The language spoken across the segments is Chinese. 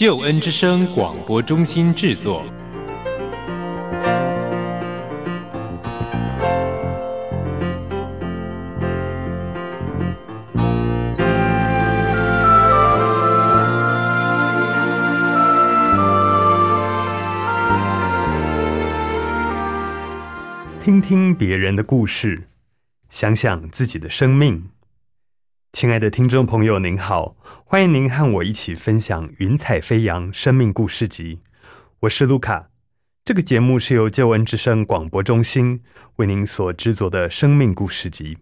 救恩之声广播中心制作。听听别人的故事，想想自己的生命。亲爱的听众朋友，您好，欢迎您和我一起分享《云彩飞扬生命故事集》。我是卢卡。这个节目是由救恩之声广播中心为您所制作的生命故事集。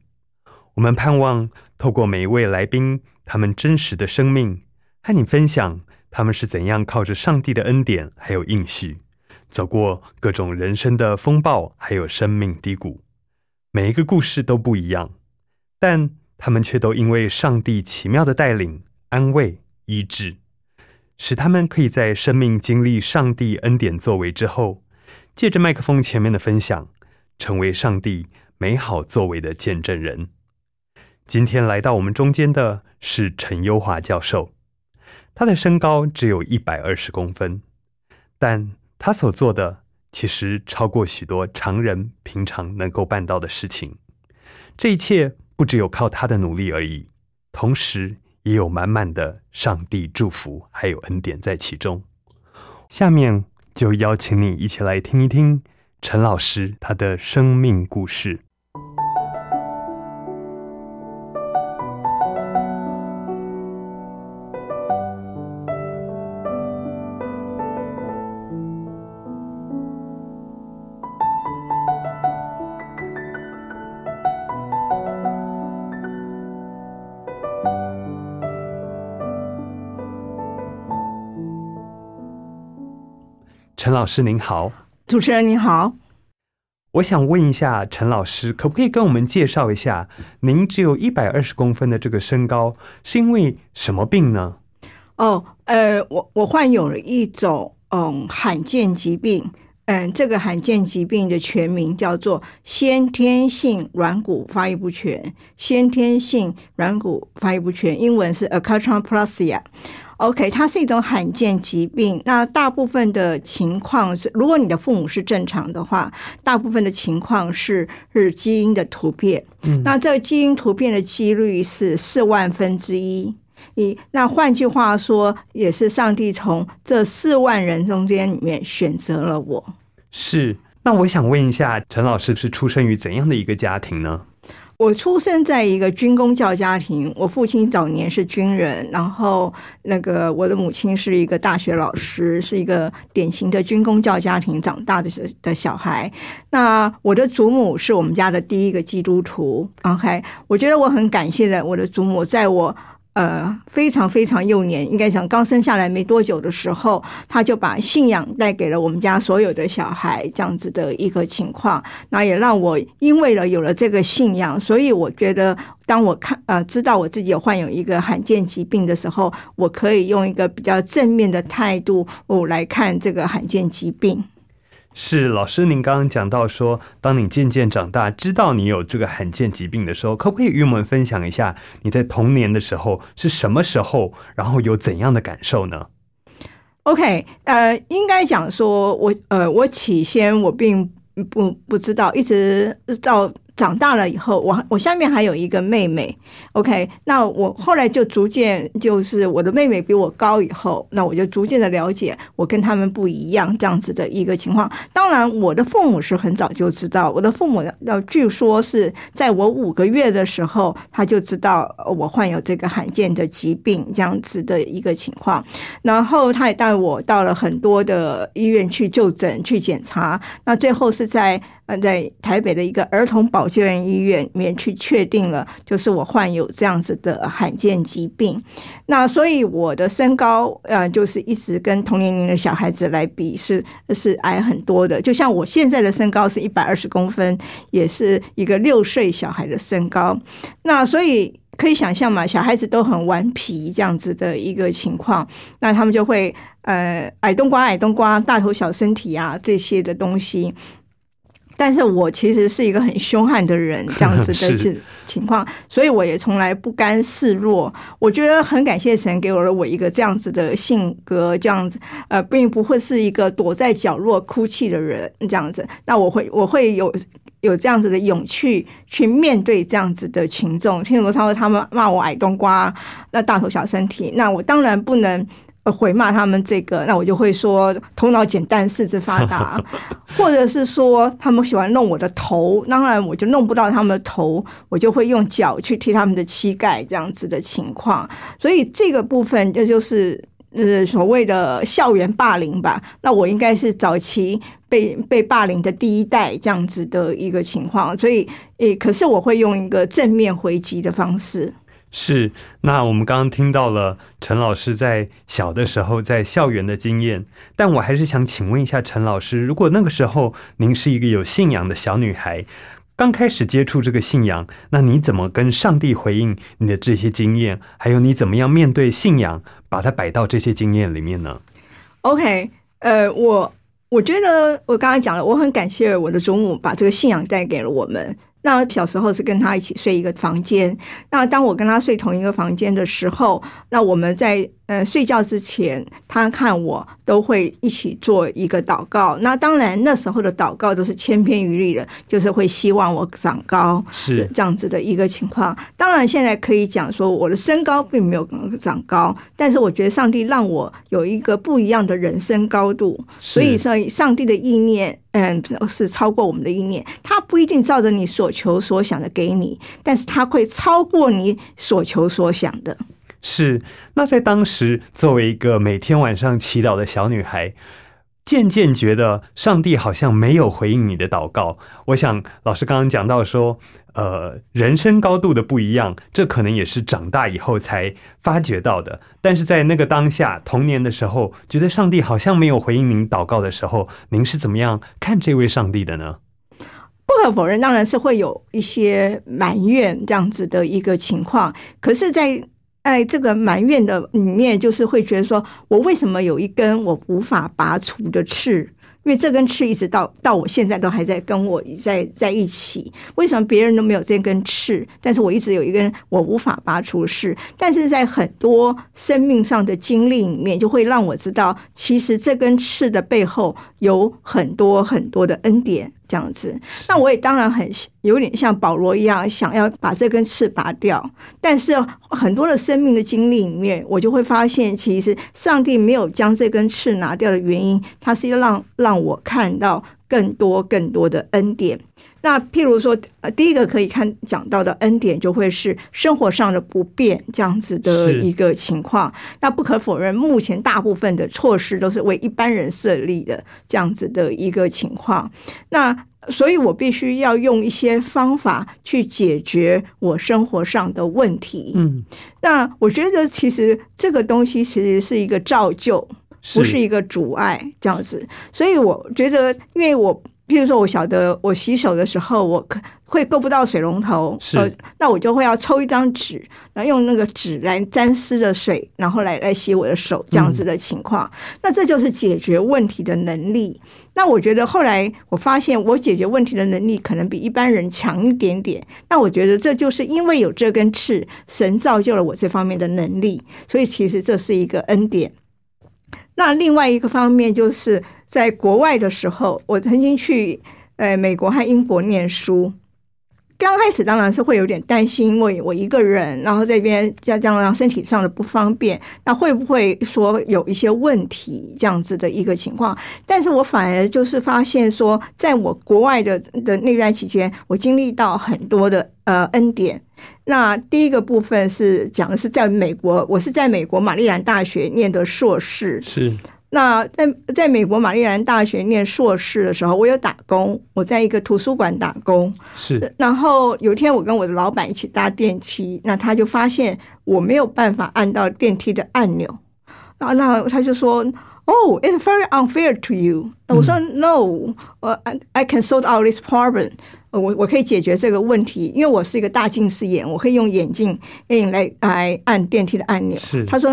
我们盼望透过每一位来宾他们真实的生命，和你分享他们是怎样靠着上帝的恩典还有应许，走过各种人生的风暴，还有生命低谷。每一个故事都不一样，但他们却都因为上帝奇妙的带领、安慰、医治，使他们可以在生命经历上帝恩典作为之后，借着麦克风前面的分享，成为上帝美好作为的见证人。今天来到我们中间的是陈优华教授，他的身高只有一百二十公分，但他所做的其实超过许多常人平常能够办到的事情。这一切。不只有靠他的努力而已，同时也有满满的上帝祝福，还有恩典在其中。下面就邀请你一起来听一听陈老师他的生命故事。老师您好，主持人您好，我想问一下陈老师，可不可以跟我们介绍一下，您只有一百二十公分的这个身高，是因为什么病呢？哦，呃，我我患有了一种嗯罕见疾病，嗯，这个罕见疾病的全名叫做先天性软骨发育不全，先天性软骨发育不全，英文是 achondroplasia。OK，它是一种罕见疾病。那大部分的情况是，如果你的父母是正常的话，大部分的情况是是基因的突变。嗯，那这个基因突变的几率是四万分之一。一，那换句话说，也是上帝从这四万人中间里面选择了我。是。那我想问一下，陈老师是出生于怎样的一个家庭呢？我出生在一个军工教家庭，我父亲早年是军人，然后那个我的母亲是一个大学老师，是一个典型的军工教家庭长大的的小孩。那我的祖母是我们家的第一个基督徒。OK，我觉得我很感谢的，我的祖母在我。呃，非常非常幼年，应该讲刚生下来没多久的时候，他就把信仰带给了我们家所有的小孩，这样子的一个情况。那也让我因为了有了这个信仰，所以我觉得，当我看呃知道我自己患有一个罕见疾病的时候，我可以用一个比较正面的态度哦来看这个罕见疾病。是老师，您刚刚讲到说，当你渐渐长大，知道你有这个罕见疾病的时候，可不可以与我们分享一下你在童年的时候是什么时候，然后有怎样的感受呢？OK，呃，应该讲说，我呃，我起先我并不不知道，一直到。长大了以后，我我下面还有一个妹妹，OK，那我后来就逐渐就是我的妹妹比我高以后，那我就逐渐的了解我跟他们不一样这样子的一个情况。当然，我的父母是很早就知道，我的父母要据说是在我五个月的时候，他就知道我患有这个罕见的疾病这样子的一个情况，然后他也带我到了很多的医院去就诊去检查，那最后是在。呃，在台北的一个儿童保健医院里面去确定了，就是我患有这样子的罕见疾病。那所以我的身高，呃，就是一直跟同年龄的小孩子来比是是矮很多的。就像我现在的身高是一百二十公分，也是一个六岁小孩的身高。那所以可以想象嘛，小孩子都很顽皮这样子的一个情况，那他们就会呃矮冬瓜、矮冬瓜、大头小身体啊这些的东西。但是我其实是一个很凶悍的人，这样子的 情情况，所以我也从来不甘示弱。我觉得很感谢神给我了我一个这样子的性格，这样子呃，并不会是一个躲在角落哭泣的人，这样子。那我会我会有有这样子的勇气去面对这样子的群众。听罗超说他们骂我矮冬瓜，那大头小身体，那我当然不能。回骂他们这个，那我就会说头脑简单，四肢发达，或者是说他们喜欢弄我的头，当然我就弄不到他们的头，我就会用脚去踢他们的膝盖，这样子的情况。所以这个部分这就是呃所谓的校园霸凌吧。那我应该是早期被被霸凌的第一代这样子的一个情况，所以诶，可是我会用一个正面回击的方式。是，那我们刚刚听到了陈老师在小的时候在校园的经验，但我还是想请问一下陈老师，如果那个时候您是一个有信仰的小女孩，刚开始接触这个信仰，那你怎么跟上帝回应你的这些经验？还有你怎么样面对信仰，把它摆到这些经验里面呢？OK，呃，我我觉得我刚才讲了，我很感谢我的祖母把这个信仰带给了我们。那小时候是跟他一起睡一个房间，那当我跟他睡同一个房间的时候，那我们在。呃，睡觉之前，他看我都会一起做一个祷告。那当然，那时候的祷告都是千篇一律的，就是会希望我长高，是这样子的一个情况。当然，现在可以讲说我的身高并没有长高，但是我觉得上帝让我有一个不一样的人生高度。所以说，上帝的意念，嗯，是超过我们的意念。他不一定照着你所求所想的给你，但是他会超过你所求所想的。是，那在当时，作为一个每天晚上祈祷的小女孩，渐渐觉得上帝好像没有回应你的祷告。我想，老师刚刚讲到说，呃，人生高度的不一样，这可能也是长大以后才发觉到的。但是在那个当下，童年的时候，觉得上帝好像没有回应您祷告的时候，您是怎么样看这位上帝的呢？不可否认，当然是会有一些埋怨这样子的一个情况。可是，在在这个埋怨的里面，就是会觉得说，我为什么有一根我无法拔除的刺？因为这根刺一直到到我现在都还在跟我在在一起。为什么别人都没有这根刺，但是我一直有一根我无法拔除的刺？但是在很多生命上的经历里面，就会让我知道，其实这根刺的背后有很多很多的恩典。这样子，那我也当然很有点像保罗一样，想要把这根刺拔掉。但是很多的生命的经历里面，我就会发现，其实上帝没有将这根刺拿掉的原因，他是要让让我看到更多更多的恩典。那譬如说，呃，第一个可以看讲到的恩典，就会是生活上的不便这样子的一个情况。那不可否认，目前大部分的措施都是为一般人设立的这样子的一个情况。那所以我必须要用一些方法去解决我生活上的问题。嗯，那我觉得其实这个东西其实是一个造就，不是一个阻碍这样子。所以我觉得，因为我。譬如说，我晓得我洗手的时候，我可会够不到水龙头，是，那我就会要抽一张纸，然后用那个纸来沾湿的水，然后来来洗我的手，这样子的情况。那这就是解决问题的能力。那我觉得后来我发现，我解决问题的能力可能比一般人强一点点。那我觉得这就是因为有这根刺，神造就了我这方面的能力，所以其实这是一个恩典。那另外一个方面就是在国外的时候，我曾经去呃美国和英国念书。刚开始当然是会有点担心，因为我一个人，然后这边加上身体上的不方便，那会不会说有一些问题这样子的一个情况？但是我反而就是发现说，在我国外的的那段期间，我经历到很多的呃恩典。那第一个部分是讲的是在美国，我是在美国玛丽兰大学念的硕士，是。那在在美国玛丽兰大学念硕士的时候，我有打工，我在一个图书馆打工。是然后有一天，我跟我的老板一起搭电梯，那他就发现我没有办法按到电梯的按钮，然后那他就说：“Oh, it's very unfair to you。”我说：“No，呃、i I can solve out this problem。”呃我我可以解决这个问题，因为我是一个大近视眼，我可以用眼镜眼来来按电梯的按钮。是他说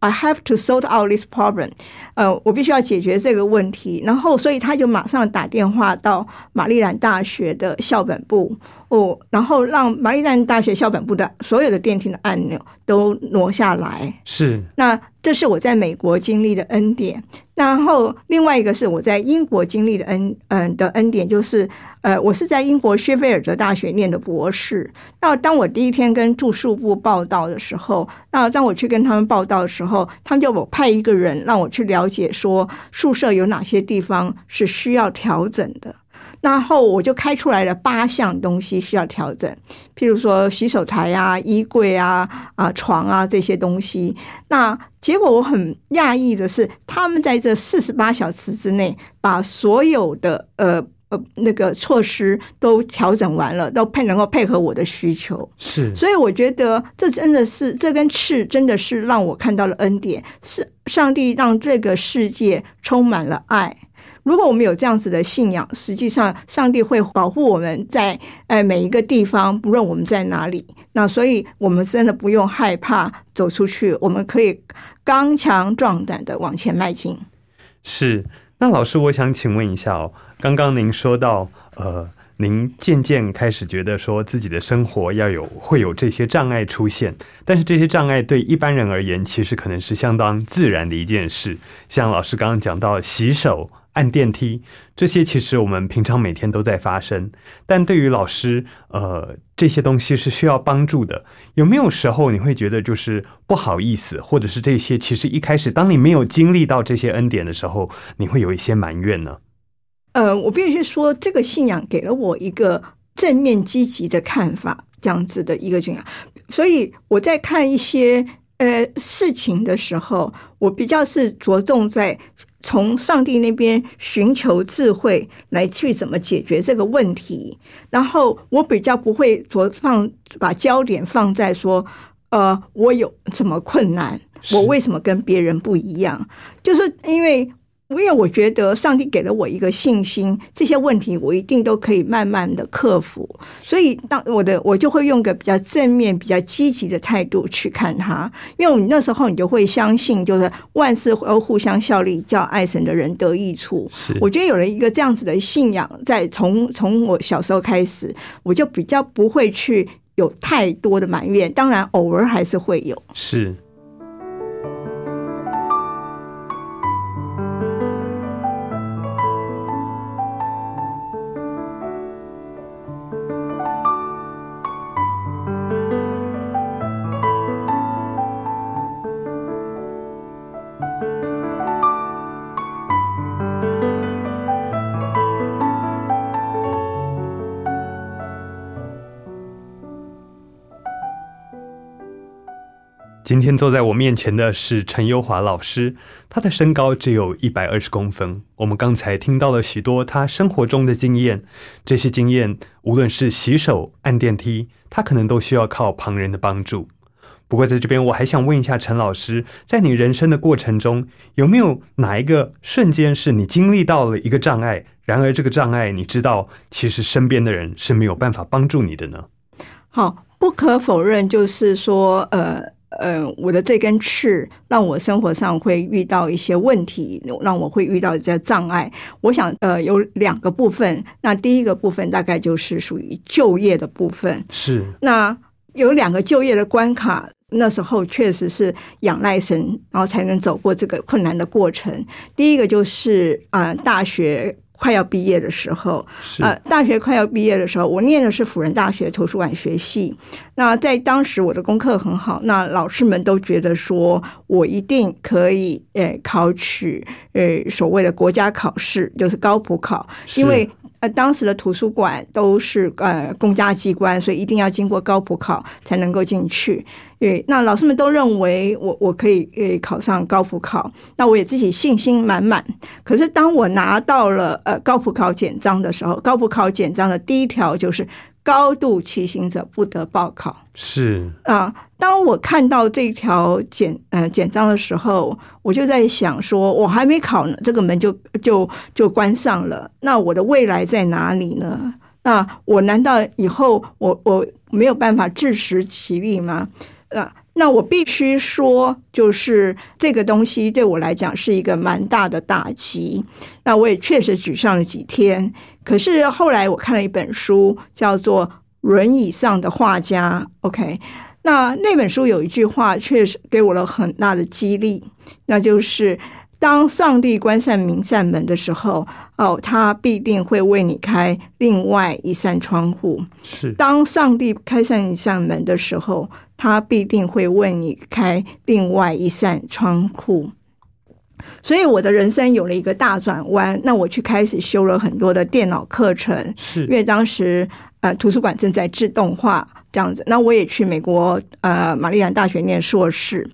：“No，I have to sort out this problem。”呃，我必须要解决这个问题。然后，所以他就马上打电话到玛丽兰大学的校本部哦，然后让玛丽兰大学校本部的所有的电梯的按钮都挪下来。是那这是我在美国经历的恩典。然后另外一个是我在英国经历的恩嗯的恩典，就是呃，我是在英国薛菲尔德大学念的博士。那当我第一天跟住宿部报道的时候，那当我去跟他们报道的时候，后他们就我派一个人让我去了解说宿舍有哪些地方是需要调整的。然后我就开出来了八项东西需要调整，譬如说洗手台啊、衣柜啊、啊床啊这些东西。那结果我很讶异的是，他们在这四十八小时之内，把所有的呃呃那个措施都调整完了，都配能够配合我的需求。是所以我觉得这真的是这根刺真的是让我看到了恩典，是上帝让这个世界充满了爱。如果我们有这样子的信仰，实际上上帝会保护我们在呃每一个地方，不论我们在哪里。那所以我们真的不用害怕走出去，我们可以刚强壮胆的往前迈进。是。那老师，我想请问一下哦，刚刚您说到，呃，您渐渐开始觉得说自己的生活要有会有这些障碍出现，但是这些障碍对一般人而言，其实可能是相当自然的一件事。像老师刚刚讲到洗手、按电梯这些，其实我们平常每天都在发生。但对于老师，呃，这些东西是需要帮助的。有没有时候你会觉得就是不好意思，或者是这些其实一开始当你没有经历到这些恩典的时候，你会有一些埋怨呢？呃，我必须说，这个信仰给了我一个正面积极的看法，这样子的一个信仰。所以我在看一些呃事情的时候，我比较是着重在从上帝那边寻求智慧来去怎么解决这个问题，然后我比较不会着放把焦点放在说，呃，我有什么困难，我为什么跟别人不一样？就是因为。因为我觉得上帝给了我一个信心，这些问题我一定都可以慢慢的克服，所以当我的我就会用个比较正面、比较积极的态度去看它。因为你那时候你就会相信，就是万事都互相效力，叫爱神的人得益处。是我觉得有了一个这样子的信仰，在从从我小时候开始，我就比较不会去有太多的埋怨，当然偶尔还是会有。是。今天坐在我面前的是陈优华老师，他的身高只有一百二十公分。我们刚才听到了许多他生活中的经验，这些经验无论是洗手、按电梯，他可能都需要靠旁人的帮助。不过在这边，我还想问一下陈老师，在你人生的过程中，有没有哪一个瞬间是你经历到了一个障碍，然而这个障碍你知道，其实身边的人是没有办法帮助你的呢？好，不可否认，就是说，呃。呃，我的这根刺让我生活上会遇到一些问题，让我会遇到一些障碍。我想，呃，有两个部分。那第一个部分大概就是属于就业的部分。是。那有两个就业的关卡，那时候确实是仰赖神，然后才能走过这个困难的过程。第一个就是啊、呃，大学。快要毕业的时候，呃，大学快要毕业的时候，我念的是辅仁大学图书馆学系。那在当时我的功课很好，那老师们都觉得说我一定可以，呃，考取呃所谓的国家考试，就是高普考，因为呃当时的图书馆都是呃公家机关，所以一定要经过高普考才能够进去。对，那老师们都认为我我可以呃考上高普考，那我也自己信心满满。可是当我拿到了呃高普考简章的时候，高普考简章的第一条就是高度骑行者不得报考。是啊，当我看到这条简呃简章的时候，我就在想说，我还没考呢，这个门就就就关上了。那我的未来在哪里呢？那我难道以后我我没有办法自食其力吗？啊，那我必须说，就是这个东西对我来讲是一个蛮大的打击。那我也确实沮丧了几天。可是后来我看了一本书，叫做《轮椅上的画家》。OK，那那本书有一句话，确实给我了很大的激励，那就是当上帝关上明扇门的时候，哦，他必定会为你开另外一扇窗户。是当上帝开上一扇门的时候，他必定会为你开另外一扇窗户。所以我的人生有了一个大转弯，那我去开始修了很多的电脑课程，是因为当时呃图书馆正在自动化这样子，那我也去美国呃玛丽兰大学念硕士。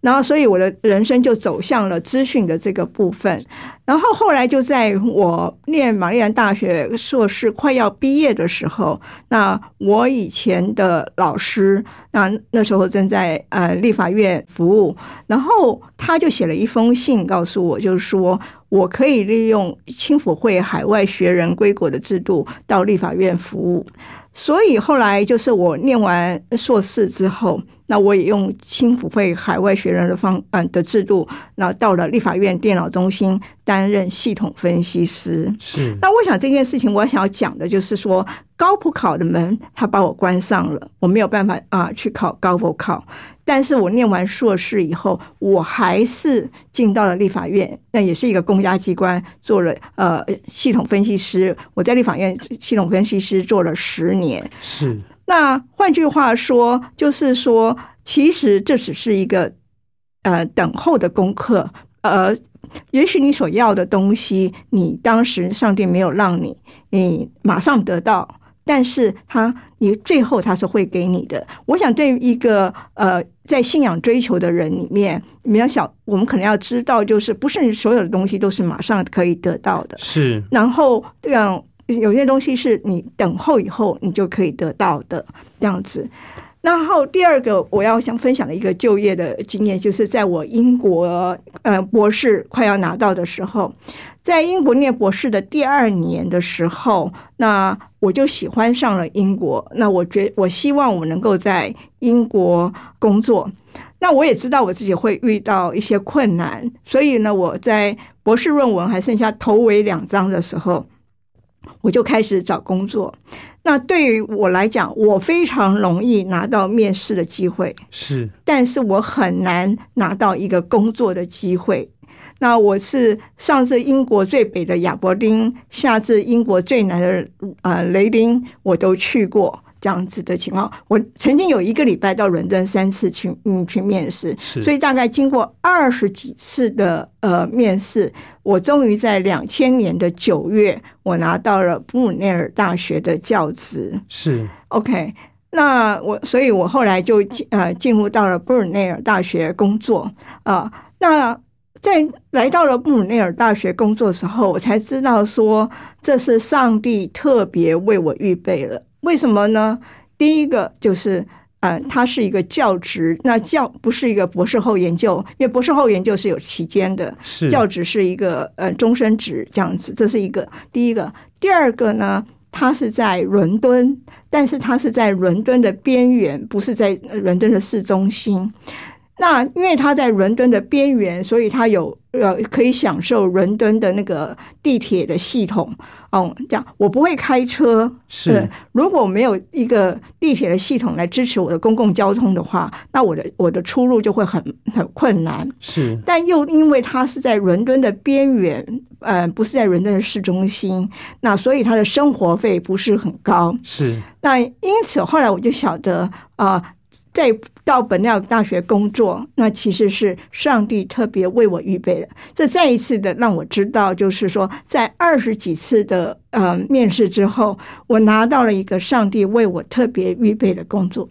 然后，所以我的人生就走向了资讯的这个部分。然后后来就在我念玛丽兰大学硕士快要毕业的时候，那我以前的老师，那那时候正在呃立法院服务，然后他就写了一封信告诉我，就是说我可以利用青辅会海外学人归国的制度到立法院服务。所以后来就是我念完硕士之后，那我也用青辅会海外学人的方嗯的制度，那到了立法院电脑中心担任系统分析师。是那我想这件事情，我想要讲的就是说，高普考的门他把我关上了，我没有办法啊去考高普考。但是我念完硕士以后，我还是进到了立法院，那也是一个公家机关，做了呃系统分析师。我在立法院系统分析师做了十年。是那换句话说，就是说，其实这只是一个呃等候的功课。呃，也许你所要的东西，你当时上帝没有让你你马上得到，但是他你最后他是会给你的。我想，对于一个呃在信仰追求的人里面，你要想，我们可能要知道，就是不是所有的东西都是马上可以得到的。是然后这样有些东西是你等候以后你就可以得到的这样子。然后第二个我要想分享的一个就业的经验，就是在我英国呃博士快要拿到的时候，在英国念博士的第二年的时候，那我就喜欢上了英国。那我觉我希望我能够在英国工作。那我也知道我自己会遇到一些困难，所以呢，我在博士论文还剩下头尾两章的时候，我就开始找工作。那对于我来讲，我非常容易拿到面试的机会，是但是我很难拿到一个工作的机会。那我是上至英国最北的亚伯丁，下至英国最南的呃雷丁，我都去过这样子的情况。我曾经有一个礼拜到伦敦三次去嗯去面试，是所以大概经过二十几次的呃面试，我终于在两千年的九月，我拿到了布鲁内尔大学的教职。是 OK，那我，所以我后来就进呃进入到了布鲁内尔大学工作啊、那在来到了布鲁内尔大学工作的时候，我才知道说这是上帝特别为我预备了。为什么呢？第一个就是。呃，它是一个教职，那教不是一个博士后研究，因为博士后研究是有期间的，是教职是一个呃终身职这样子，这是一个第一个。第二个呢，它是在伦敦，但是它是在伦敦的边缘，不是在呃伦敦的市中心。那因为它在伦敦的边缘，所以它有呃可以享受伦敦的那个地铁的系统。嗯，这样我不会开车，是呃如果没有一个地铁的系统来支持我的公共交通的话，那我的我的出入就会很很困难。是但又因为它是在伦敦的边缘，呃，不是在伦敦的市中心，那所以它的生活费不是很高。是那因此后来我就晓得啊、再到本料大学工作，那其实是上帝特别为我预备的。这再一次的让我知道，就是说，在二十几次的呃面试之后，我拿到了一个上帝为我特别预备的工作。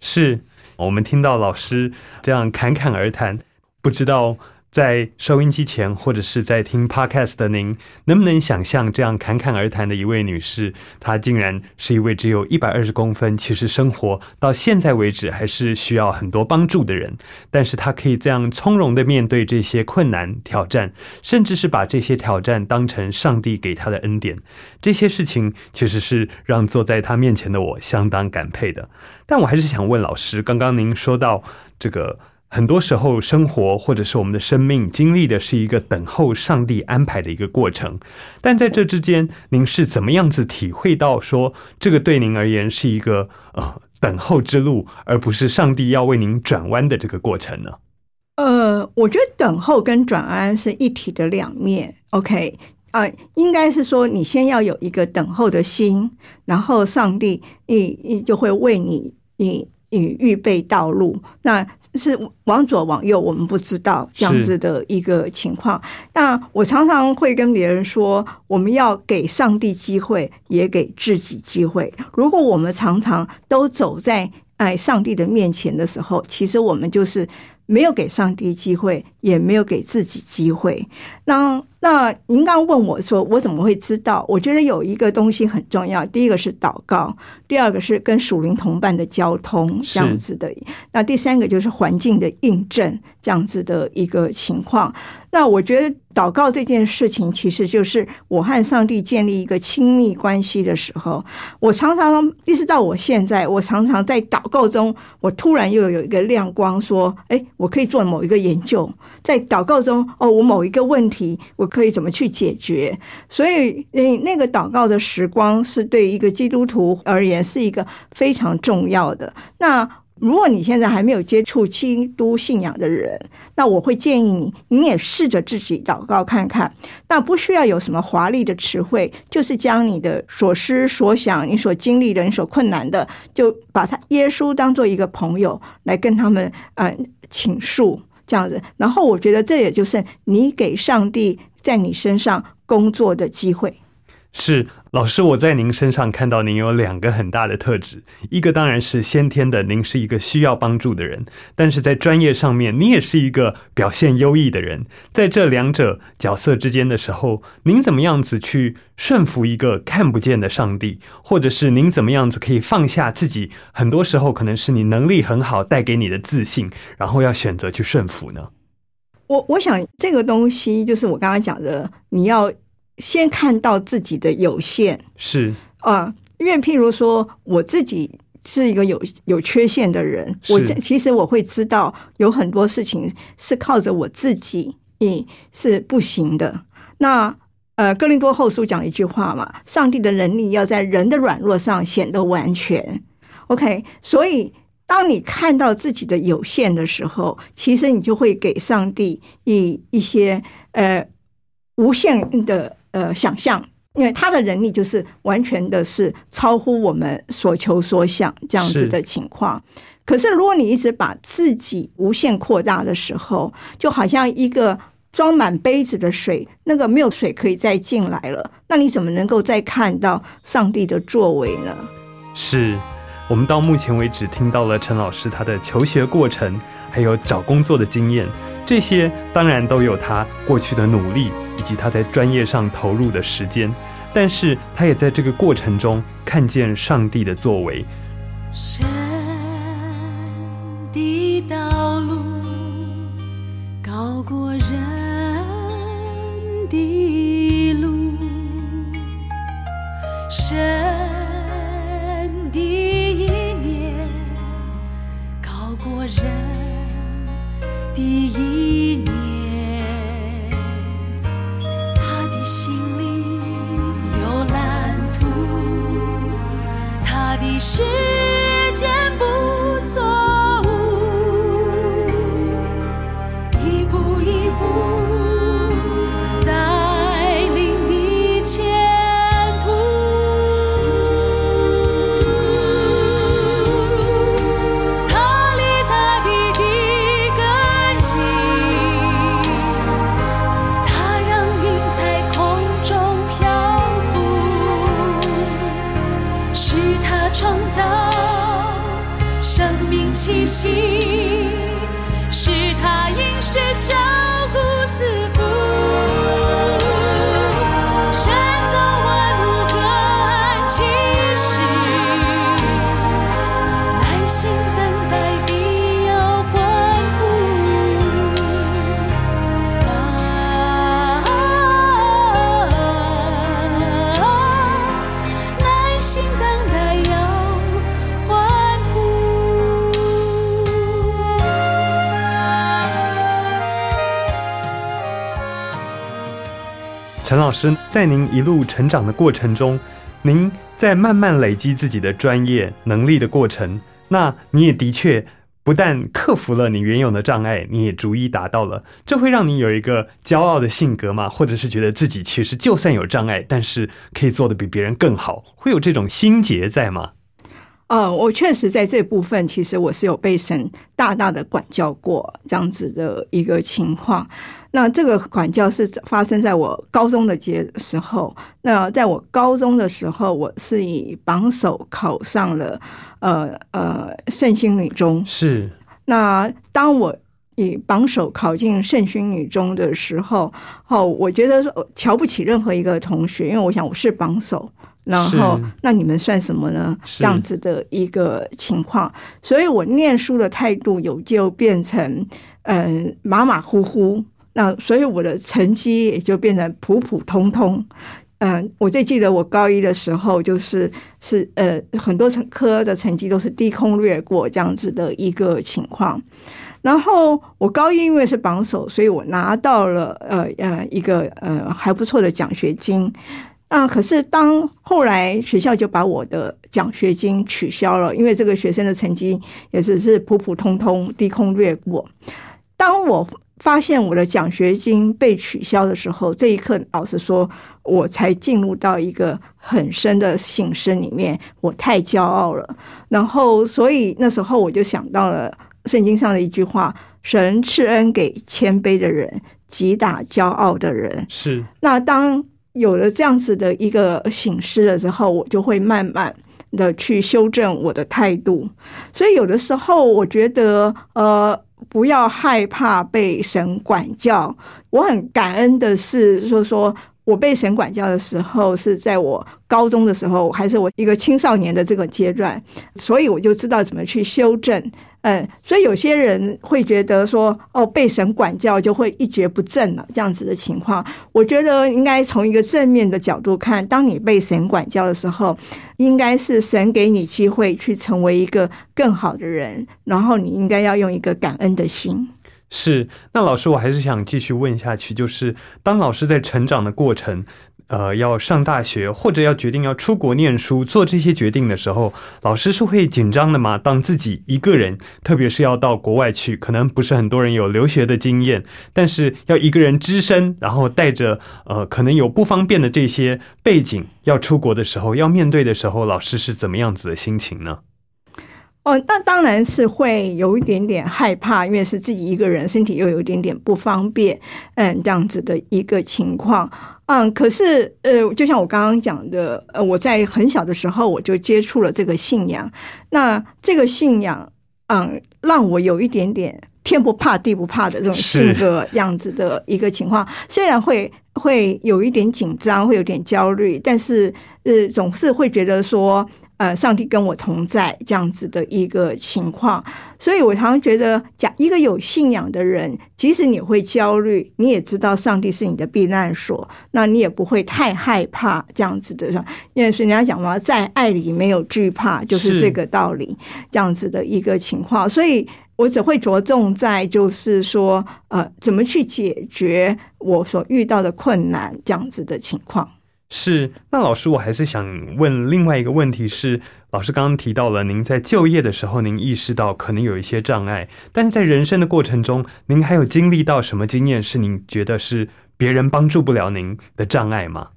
是我们听到老师这样侃侃而谈，不知道。在收音机前，或者是在听 Podcast 的您，能不能想象这样侃侃而谈的一位女士，她竟然是一位只有一百二十公分，其实生活到现在为止还是需要很多帮助的人，但是她可以这样从容的面对这些困难挑战，甚至是把这些挑战当成上帝给她的恩典。这些事情其实是让坐在她面前的我相当感佩的。但我还是想问老师，刚刚您说到这个。很多时候，生活或者是我们的生命经历的是一个等候上帝安排的一个过程。但在这之间，您是怎么样子体会到说，这个对您而言是一个呃等候之路，而不是上帝要为您转弯的这个过程呢？呃，我觉得等候跟转弯是一体的两面。OK，啊，应该是说你先要有一个等候的心，然后上帝你你就会为你你。与预备道路，那是往左往右，我们不知道这样子的一个情况。那我常常会跟别人说，我们要给上帝机会，也给自己机会。如果我们常常都走在哎上帝的面前的时候，其实我们就是没有给上帝机会，也没有给自己机会。那那您刚刚问我说，我怎么会知道？我觉得有一个东西很重要，第一个是祷告，第二个是跟属灵同伴的交通这样子的，那第三个就是环境的印证这样子的一个情况。那我觉得祷告这件事情，其实就是我和上帝建立一个亲密关系的时候。我常常一直到我现在，我常常在祷告中，我突然又有一个亮光，说：“哎，我可以做某一个研究。”在祷告中，哦，我某一个问题，我。可以怎么去解决？所以，那那个祷告的时光是对一个基督徒而言是一个非常重要的。那如果你现在还没有接触基督信仰的人，那我会建议你，你也试着自己祷告看看。那不需要有什么华丽的词汇，就是将你的所思所想、你所经历的、你所困难的，就把他耶稣当做一个朋友来跟他们嗯倾诉这样子。然后，我觉得这也就是你给上帝。在你身上工作的机会是老师。我在您身上看到您有两个很大的特质，一个当然是先天的，您是一个需要帮助的人；但是在专业上面，你也是一个表现优异的人。在这两者角色之间的时候，您怎么样子去顺服一个看不见的上帝，或者是您怎么样子可以放下自己？很多时候可能是你能力很好带给你的自信，然后要选择去顺服呢？我我想这个东西就是我刚刚讲的，你要 先看到自己的有限是啊，因为譬如说我自己是一个有有缺陷的人，我其实我会知道有很多事情是靠着我自己，你，是不行的。那呃，哥林多后书讲一句话嘛，上帝的能力要在人的软弱上显得完全。OK，所以。当你看到自己的有限的时候，其实你就会给上帝一一些呃无限的呃想象，因为他的能力就是完全的是超乎我们所求所想这样子的情况。可是如果你一直把自己无限扩大的时候，就好像一个装满杯子的水，那个没有水可以再进来了，那你怎么能够再看到上帝的作为呢？是。我们到目前为止听到了陈老师他的求学过程，还有找工作的经验，这些当然都有他过去的努力以及他在专业上投入的时间，但是他也在这个过程中看见上帝的作为。神的道路高过人的路，神。人的时间不错。陈老师，在您一路成长的过程中，您在慢慢累积自己的专业能力的过程，那你也的确不但克服了你原有的障碍，你也逐一达到了，这会让你有一个骄傲的性格吗？或者是觉得自己其实就算有障碍，但是可以做的比别人更好，会有这种心结在吗？呃，我确实在这部分，其实我是有被神大大的管教过这样子的一个情况。那这个管教是发生在我高中的阶时候。那在我高中的时候，我是以榜首考上了呃呃圣心女中。是那当我以榜首考进圣心女中的时候，哦，我觉得说瞧不起任何一个同学，因为我想我是榜首。然后，那你们算什么呢？是这样子的一个情况，所以我念书的态度有就变成嗯、呃马马虎虎，那所以我的成绩也就变成普普通通。嗯、我最记得我高一的时候，就是是呃很多成科的成绩都是低空掠过这样子的一个情况。然后我高一因为是榜首，所以我拿到了呃呃一个呃还不错的奖学金。啊，可是当后来学校就把我的奖学金取消了，因为这个学生的成绩也只是普普通通、低空掠过。当我发现我的奖学金被取消的时候，这一刻，老实说，我才进入到一个很深的醒思里面。我太骄傲了，然后所以那时候我就想到了圣经上的一句话：“神赐恩给谦卑的人，击打骄傲的人。”是那当有了这样子的一个醒思了之后，我就会慢慢的去修正我的态度。所以有的时候，我觉得呃，不要害怕被神管教。我很感恩的是，说说我被神管教的时候是在我高中的时候，还是我一个青少年的这个阶段，所以我就知道怎么去修正。嗯，所以有些人会觉得说，哦，被神管教就会一蹶不振了，这样子的情况，我觉得应该从一个正面的角度看，当你被神管教的时候，应该是神给你机会去成为一个更好的人，然后你应该要用一个感恩的心。是，那老师，我还是想继续问下去，就是当老师在成长的过程，呃，要上大学或者要决定要出国念书，做这些决定的时候，老师是会紧张的吗？当自己一个人，特别是要到国外去，可能不是很多人有留学的经验，但是要一个人只身，然后带着呃可能有不方便的这些背景，要出国的时候，要面对的时候，老师是怎么样子的心情呢？哦，那当然是会有一点点害怕，因为是自己一个人，身体又有一点点不方便，嗯，这样子的一个情况。嗯，可是呃，就像我刚刚讲的，呃，我在很小的时候我就接触了这个信仰，那这个信仰，嗯，让我有一点点天不怕地不怕的这种性格，样子的一个情况，虽然会会有一点紧张，会有点焦虑，但是呃，总是会觉得说。呃，上帝跟我同在这样子的一个情况，所以我常常觉得，假一个有信仰的人，即使你会焦虑，你也知道上帝是你的避难所，那你也不会太害怕这样子的。因为人家讲嘛，在爱里没有惧怕，就是这个道理，这样子的一个情况。所以我只会着重在就是说，呃，怎么去解决我所遇到的困难这样子的情况。是，那老师，我还是想问另外一个问题是，老师刚刚提到了您在就业的时候，您意识到可能有一些障碍，但是在人生的过程中，您还有经历到什么经验是您觉得是别人帮助不了您的障碍吗？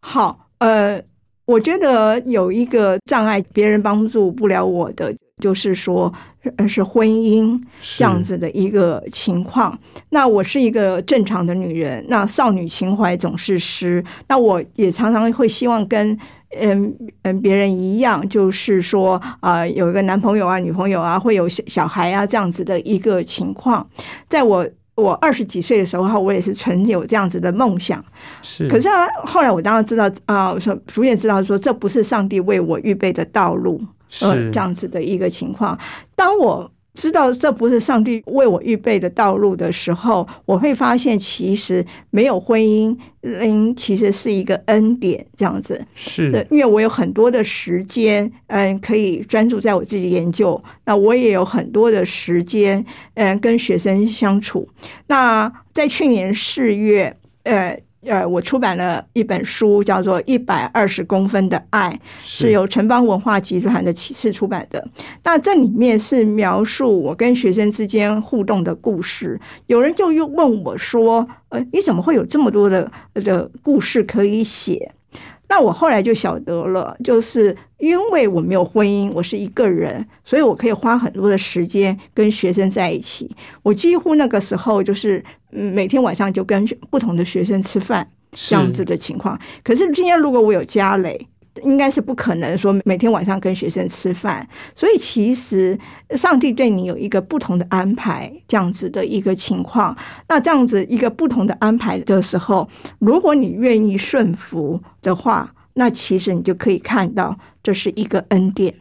好，呃，我觉得有一个障碍，别人帮助不了我的，就是说，呃，是婚姻这样子的一个情况。那我是一个正常的女人，那少女情怀总是诗。那我也常常会希望跟嗯嗯别人一样，就是说啊、有一个男朋友啊、女朋友啊，会有小小孩啊这样子的一个情况。在我我二十几岁的时候，我也是曾有这样子的梦想。是，可是啊后来我当然知道啊，我说逐渐知道说这不是上帝为我预备的道路，呃，是这样子的一个情况。当我知道这不是上帝为我预备的道路的时候，我会发现其实没有婚姻，嗯，其实是一个恩典，这样子。是对，因为我有很多的时间，嗯，可以专注在我自己研究。那我也有很多的时间，嗯，跟学生相处。那在去年四月，呃，呃，我出版了一本书，叫做《一百二十公分的爱》，是由城邦文化集团的启示出版的。那这里面是描述我跟学生之间互动的故事。有人就又问我说：“呃，你怎么会有这么多的的故事可以写？”那我后来就晓得了，就是因为我没有婚姻，我是一个人，所以我可以花很多的时间跟学生在一起。我几乎那个时候就是，每天晚上就跟不同的学生吃饭这样子的情况。可是今天如果我有家累，应该是不可能说每天晚上跟学生吃饭。所以其实上帝对你有一个不同的安排，这样子的一个情况。那这样子一个不同的安排的时候，如果你愿意顺服的话，那其实你就可以看到这是一个恩典。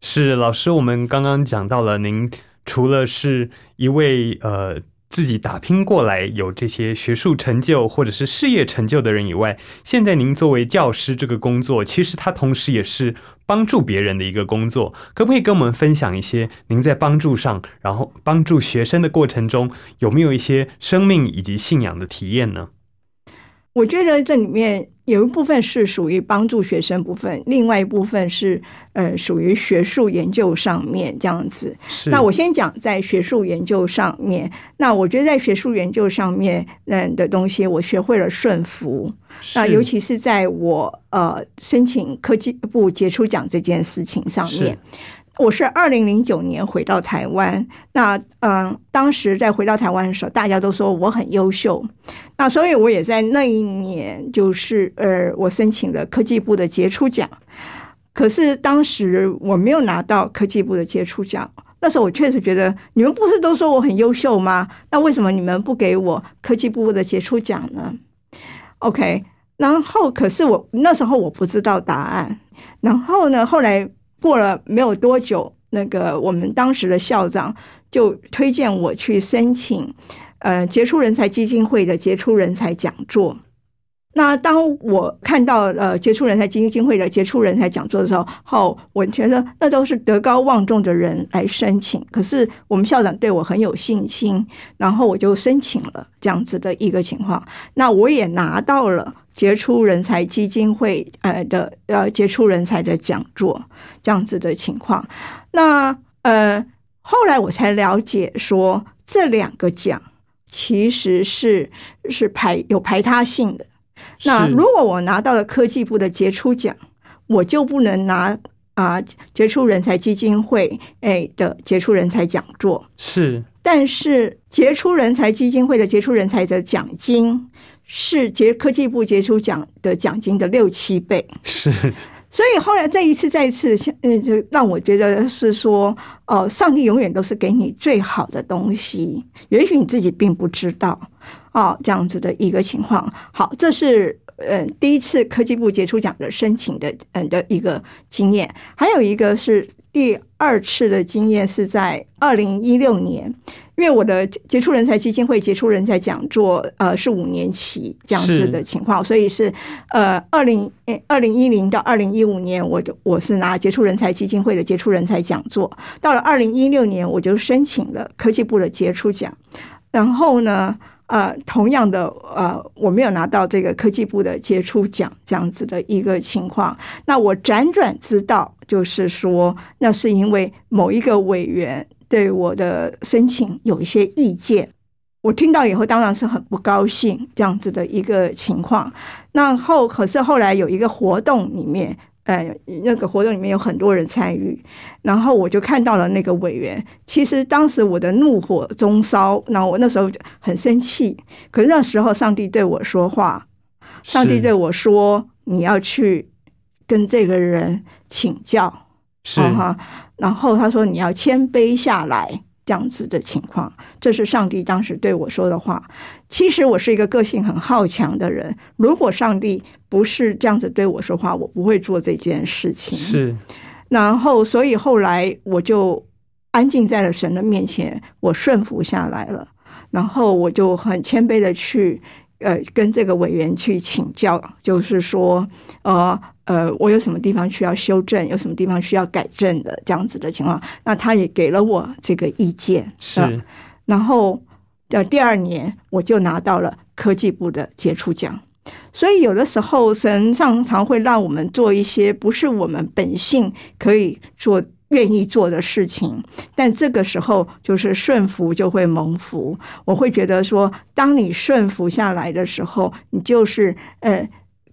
是老师，我们刚刚讲到了，您除了是一位呃自己打拼过来有这些学术成就或者是事业成就的人以外，现在您作为教师这个工作，其实它同时也是帮助别人的一个工作。可不可以跟我们分享一些您在帮助上，然后帮助学生的过程中，有没有一些生命以及信仰的体验呢？我觉得这里面有一部分是属于帮助学生部分，另外一部分是呃属于学术研究上面这样子。那我先讲在学术研究上面，那我觉得在学术研究上面，嗯的东西，我学会了顺服。那尤其是在我呃申请科技部杰出奖这件事情上面是，我是二零零九年回到台湾。那嗯、当时在回到台湾的时候，大家都说我很优秀。那所以我也在那一年，就是呃，我申请了科技部的杰出奖。可是当时我没有拿到科技部的杰出奖。那时候我确实觉得，你们不是都说我很优秀吗？那为什么你们不给我科技部的杰出奖呢？OK，然后可是我那时候我不知道答案。然后呢，后来过了没有多久，那个我们当时的校长就推荐我去申请呃杰出人才基金会的杰出人才讲座。那当我看到呃杰出人才基金会的杰出人才讲座的时候，后我觉得那都是德高望重的人来申请。可是我们校长对我很有信心，然后我就申请了这样子的一个情况。那我也拿到了杰出人才基金会呃的呃杰出人才的讲座这样子的情况。那呃后来我才了解说这两个奖其实是是排有排他性的。那如果我拿到了科技部的杰出奖，我就不能拿啊、杰出人才基金会哎的杰出人才讲座。是但是杰出人才基金会的杰出人才的奖金是杰科技部杰出奖的奖金的六七倍。是所以后来这一次再一次，嗯，就让我觉得是说，呃，上帝永远都是给你最好的东西，也许你自己并不知道，啊、这样子的一个情况。好，这是嗯、呃第一次科技部杰出奖的申请的嗯的一个经验，还有一个是第二次的经验是在二零一六年。因为我的杰出人才基金会杰出人才讲座，呃，是五年期这样子的情况，所以是呃，二零二零一零到二零一五年，我就我是拿杰出人才基金会的杰出人才讲座，到了二零一六年，我就申请了科技部的杰出奖，然后呢，呃，同样的，呃，我没有拿到这个科技部的杰出奖这样子的一个情况，那我辗转知道，就是说，那是因为某一个委员对我的申请有一些意见。我听到以后当然是很不高兴，这样子的一个情况。那后可是后来有一个活动里面，呃，那个活动里面有很多人参与，然后我就看到了那个委员。其实当时我的怒火中烧，那我那时候很生气。可是那时候上帝对我说话，上帝对我说：“你要去跟这个人请教。”是嗯哈，然后他说你要谦卑下来，这样子的情况，这是上帝当时对我说的话。其实我是一个个性很好强的人，如果上帝不是这样子对我说话，我不会做这件事情。是然后，所以后来我就安静在了神的面前，我顺服下来了。然后我就很谦卑的去呃跟这个委员去请教，就是说呃呃我有什么地方需要修正，有什么地方需要改正的这样子的情况。那他也给了我这个意见，是呃然后的第二年，我就拿到了科技部的杰出奖。所以有的时候，神常常会让我们做一些不是我们本性可以做、愿意做的事情，但这个时候就是顺服就会蒙福。我会觉得说，当你顺服下来的时候，你就是呃。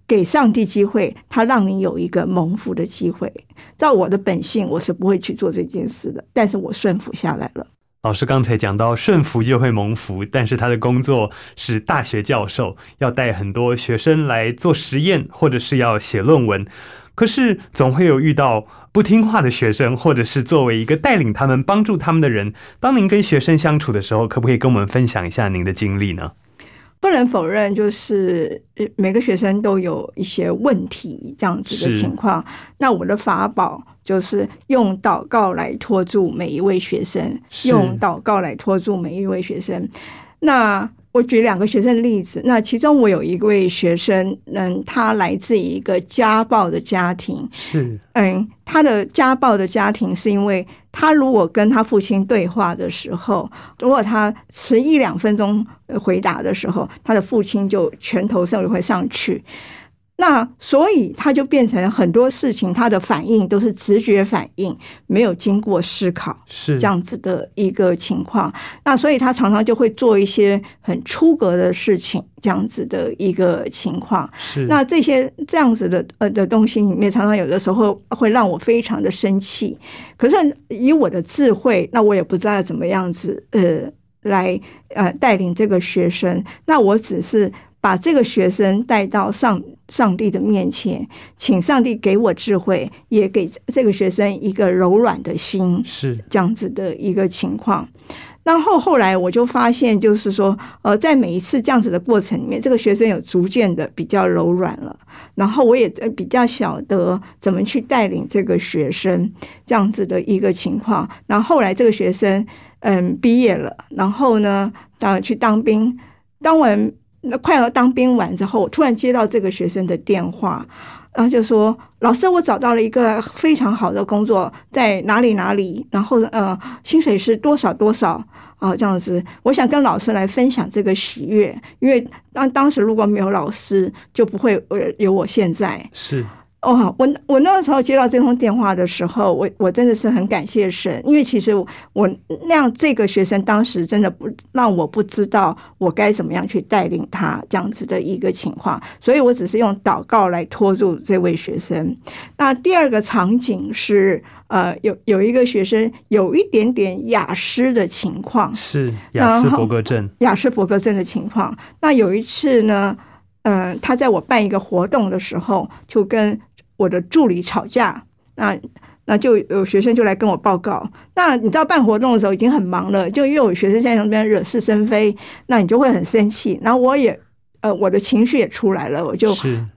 给上帝机会，他让你有一个蒙福的机会。照我的本性，我是不会去做这件事的，但是我顺服下来了。老师刚才讲到顺服就会蒙福，但是他的工作是大学教授，要带很多学生来做实验，或者是要写论文。可是总会有遇到不听话的学生，或者是作为一个带领他们、帮助他们的人。当您跟学生相处的时候，可不可以跟我们分享一下您的经历呢？不能否认，就是每个学生都有一些问题这样子的情况。那我的法宝就是用祷告来托住每一位学生，用祷告来托住每一位学生。那我举两个学生的例子。那其中我有一位学生，嗯，他来自一个家暴的家庭。是，嗯，他的家暴的家庭是因为他如果跟他父亲对话的时候，如果他迟一两分钟回答的时候，他的父亲就拳头上就会上去。那所以他就变成很多事情，他的反应都是直觉反应，没有经过思考，是这样子的一个情况。那所以他常常就会做一些很出格的事情，这样子的一个情况。是那这些这样子的呃的东西里面，常常有的时候会让我非常的生气。可是以我的智慧，那我也不知道怎么样子呃来呃带领这个学生。那我只是。把这个学生带到上上帝的面前，请上帝给我智慧，也给这个学生一个柔软的心，是这样子的一个情况。然后后来我就发现，就是说，呃，在每一次这样子的过程里面，这个学生有逐渐的比较柔软了。然后我也比较晓得怎么去带领这个学生这样子的一个情况。然后后来这个学生嗯毕业了，然后呢，当去当兵，当完。那快要当兵完之后，突然接到这个学生的电话，然后就说：“老师，我找到了一个非常好的工作，在哪里哪里，然后呃，薪水是多少多少啊？这样子，我想跟老师来分享这个喜悦，因为当当时如果没有老师，就不会呃有我现在。”是。哦，我我那个时候接到这通电话的时候，我我真的是很感谢神，因为其实我那样这个学生当时真的不让我不知道我该怎么样去带领他这样子的一个情况，所以我只是用祷告来拖住这位学生。那第二个场景是，呃，有有一个学生有一点点雅思的情况，是雅思伯格症，雅思伯格症的情况。那有一次呢，嗯，他在我办一个活动的时候，就跟我的助理吵架，那那就有学生就来跟我报告。那你知道办活动的时候已经很忙了，就又有学生在那边惹是生非，那你就会很生气。然后我也呃我的情绪也出来了，我就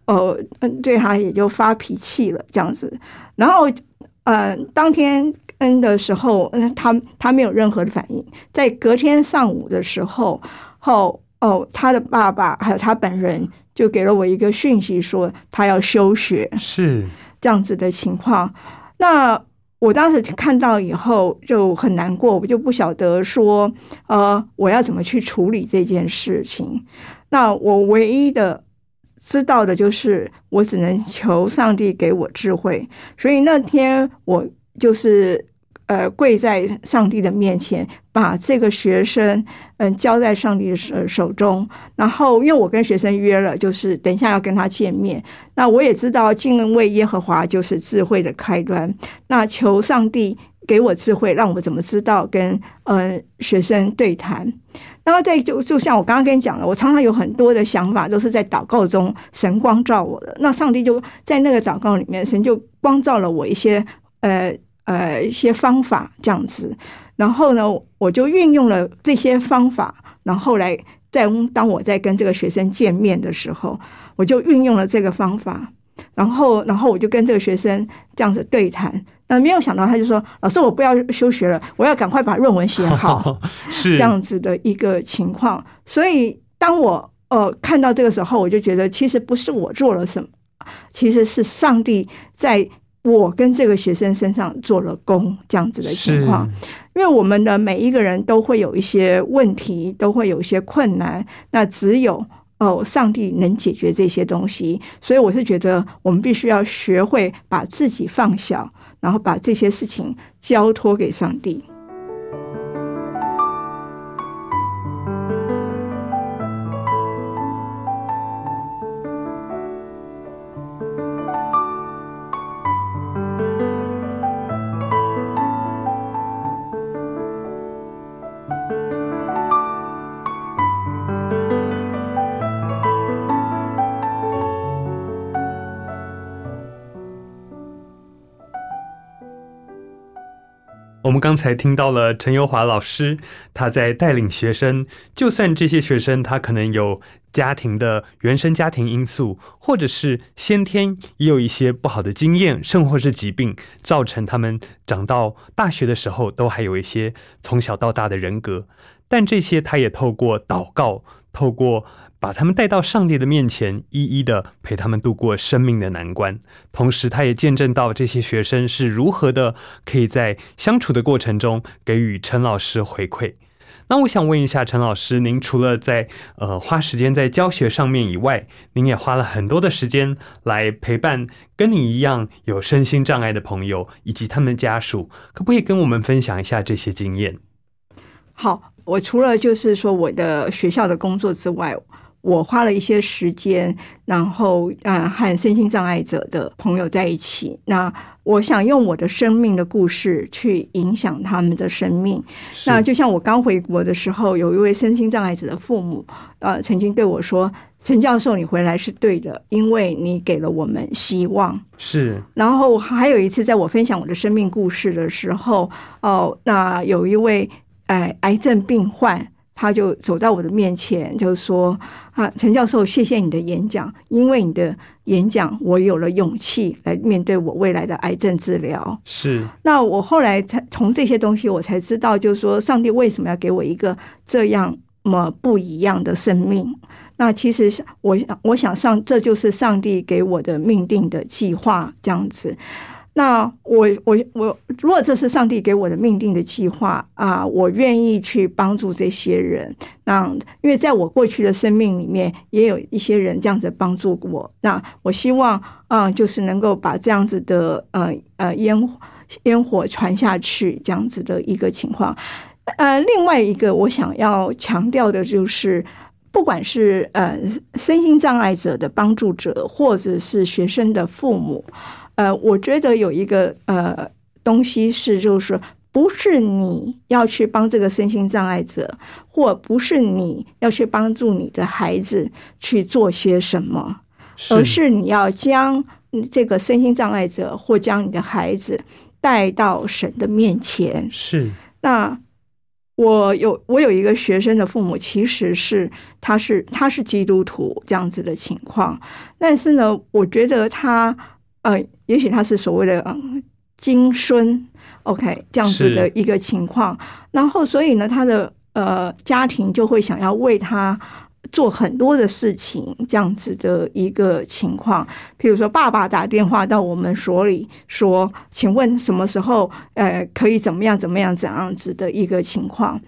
呃嗯对他也就发脾气了这样子。然后呃当天嗯的时候，嗯他他没有任何的反应。在隔天上午的时候后哦他的爸爸还有他本人。就给了我一个讯息，说他要休学，是这样子的情况。那我当时看到以后就很难过，我就不晓得说，呃，我要怎么去处理这件事情。那我唯一的知道的就是，我只能求上帝给我智慧。所以那天我就是。呃，跪在上帝的面前，把这个学生嗯交在上帝的手手中。然后，因为我跟学生约了，就是等一下要跟他见面。那我也知道敬畏耶和华就是智慧的开端。那求上帝给我智慧，让我怎么知道跟呃学生对谈。然后再就就像我刚刚跟你讲了，我常常有很多的想法，都是在祷告中神光照我的。那上帝就在那个祷告里面，神就光照了我一些呃。呃，一些方法这样子，然后呢，我就运用了这些方法，然后来在当我在跟这个学生见面的时候，我就运用了这个方法，然后，然后我就跟这个学生这样子对谈。那没有想到，他就说：“老师，我不要休学了，我要赶快把论文写好。”是这样子的一个情况。所以，当我呃看到这个时候，我就觉得其实不是我做了什么，其实是上帝在。我跟这个学生身上做了工，这样子的情况，因因为我们的每一个人都会有一些问题，都会有一些困难，那只有哦，上帝能解决这些东西。所以我是觉得，我们必须要学会把自己放小，然后把这些事情交托给上帝。刚才听到了陈友华老师，他在带领学生，就算这些学生他可能有家庭的原生家庭因素，或者是先天也有一些不好的经验，甚或是疾病，造成他们长到大学的时候都还有一些从小到大的人格，但这些他也透过祷告，透过。把他们带到上帝的面前，一一的陪他们度过生命的难关。同时，他也见证到这些学生是如何的可以在相处的过程中给予陈老师回馈。那我想问一下陈老师，您除了在呃花时间在教学上面以外，您也花了很多的时间来陪伴跟你一样有身心障碍的朋友以及他们家属，可不可以跟我们分享一下这些经验？好，我除了就是说我的学校的工作之外。我花了一些时间，然后呃和身心障碍者的朋友在一起。那我想用我的生命的故事去影响他们的生命。那就像我刚回国的时候，有一位身心障碍者的父母，呃，曾经对我说：“陈教授，你回来是对的，因为你给了我们希望。”是。然后还有一次，在我分享我的生命故事的时候，哦，那有一位哎癌症病患。他就走到我的面前，就说：“啊，陈教授，谢谢你的演讲，因为你的演讲，我有了勇气来面对我未来的癌症治疗。”是。那我后来才从这些东西，我才知道，就是说，上帝为什么要给我一个这样么不一样的生命？那其实我我想上，这就是上帝给我的命定的计划，这样子。那我我我，如果这是上帝给我的命定的计划啊，我愿意去帮助这些人。那因为在我过去的生命里面，也有一些人这样子帮助我。那我希望啊，就是能够把这样子的呃呃烟烟火传下去，这样子的一个情况。呃，另外一个我想要强调的就是，不管是呃身心障碍者的帮助者，或者是学生的父母。呃，我觉得有一个呃东西是，就是不是你要去帮这个身心障碍者，或不是你要去帮助你的孩子去做些什么，而是你要将这个身心障碍者或将你的孩子带到神的面前。是。那我有我有一个学生的父母，其实是他是他是基督徒这样子的情况，但是呢，我觉得他。呃，也许他是所谓的嗯金孙，OK 这样子的一个情况，然后所以呢，他的呃家庭就会想要为他做很多的事情，这样子的一个情况。譬如说，爸爸打电话到我们所里说：“请问什么时候呃可以怎么样怎么样怎样子的一个情况？”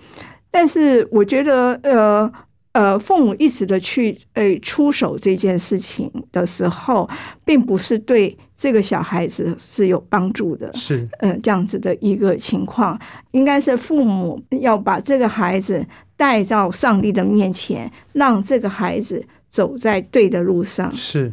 但是我觉得呃。呃，父母一直的去诶出手这件事情的时候，并不是对这个小孩子是有帮助的，是嗯这样子的一个情况，应该是父母要把这个孩子带到上帝的面前，让这个孩子走在对的路上。是，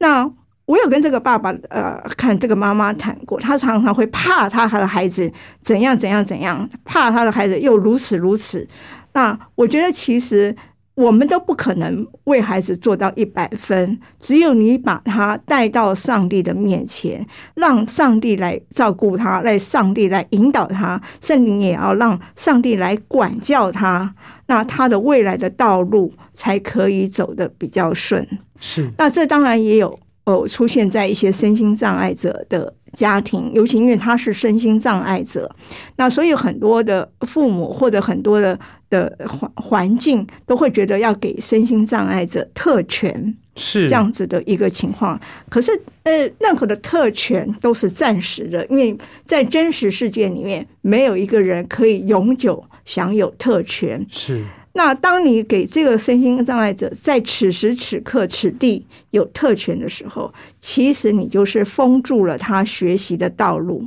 那我有跟这个爸爸呃，看这个妈妈谈过，他常常会怕他的孩子怎样怎样怎样，怕他的孩子又如此如此。那我觉得其实。我们都不可能为孩子做到一百分，只有你把他带到上帝的面前，让上帝来照顾他，来上帝来引导他，甚至也要让上帝来管教他，那他的未来的道路才可以走得比较顺。是，那这当然也有哦，出现在一些身心障碍者的家庭，尤其因为他是身心障碍者，那所以很多的父母或者很多的。的环环境都会觉得要给身心障碍者特权是这样子的一个情况。可是，呃，任何的特权都是暂时的，因为在真实世界里面，没有一个人可以永久享有特权。是那当你给这个身心障碍者在此时此刻此地有特权的时候，其实你就是封住了他学习的道路，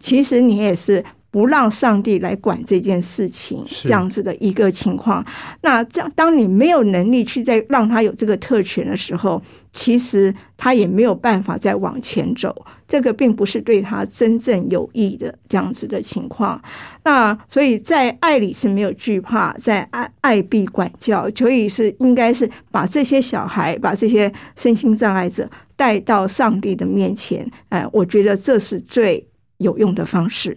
其实你也是不让上帝来管这件事情，这样子的一个情况。那这样，当你没有能力去再让他有这个特权的时候，其实他也没有办法再往前走。这个并不是对他真正有益的这样子的情况。那所以在爱里是没有惧怕，在爱爱必管教，所以是应该是把这些小孩，把这些身心障碍者带到上帝的面前。哎，我觉得这是最有用的方式。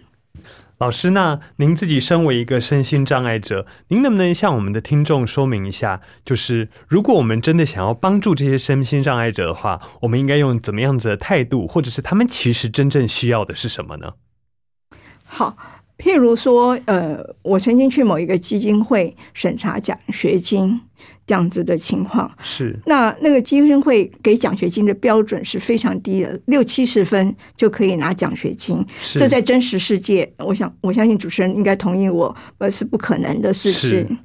老师，那您自己身为一个身心障碍者，您能不能向我们的听众说明一下，就是如果我们真的想要帮助这些身心障碍者的话，我们应该用怎么样子的态度，或者是他们其实真正需要的是什么呢？好，譬如说，呃，我曾经去某一个基金会审查奖学金这样子的情况，是那那个基金会给奖学金的标准是非常低的，六七十分就可以拿奖学金。是这在真实世界，我想我相信主持人应该同意我，呃，是不可能的事是情。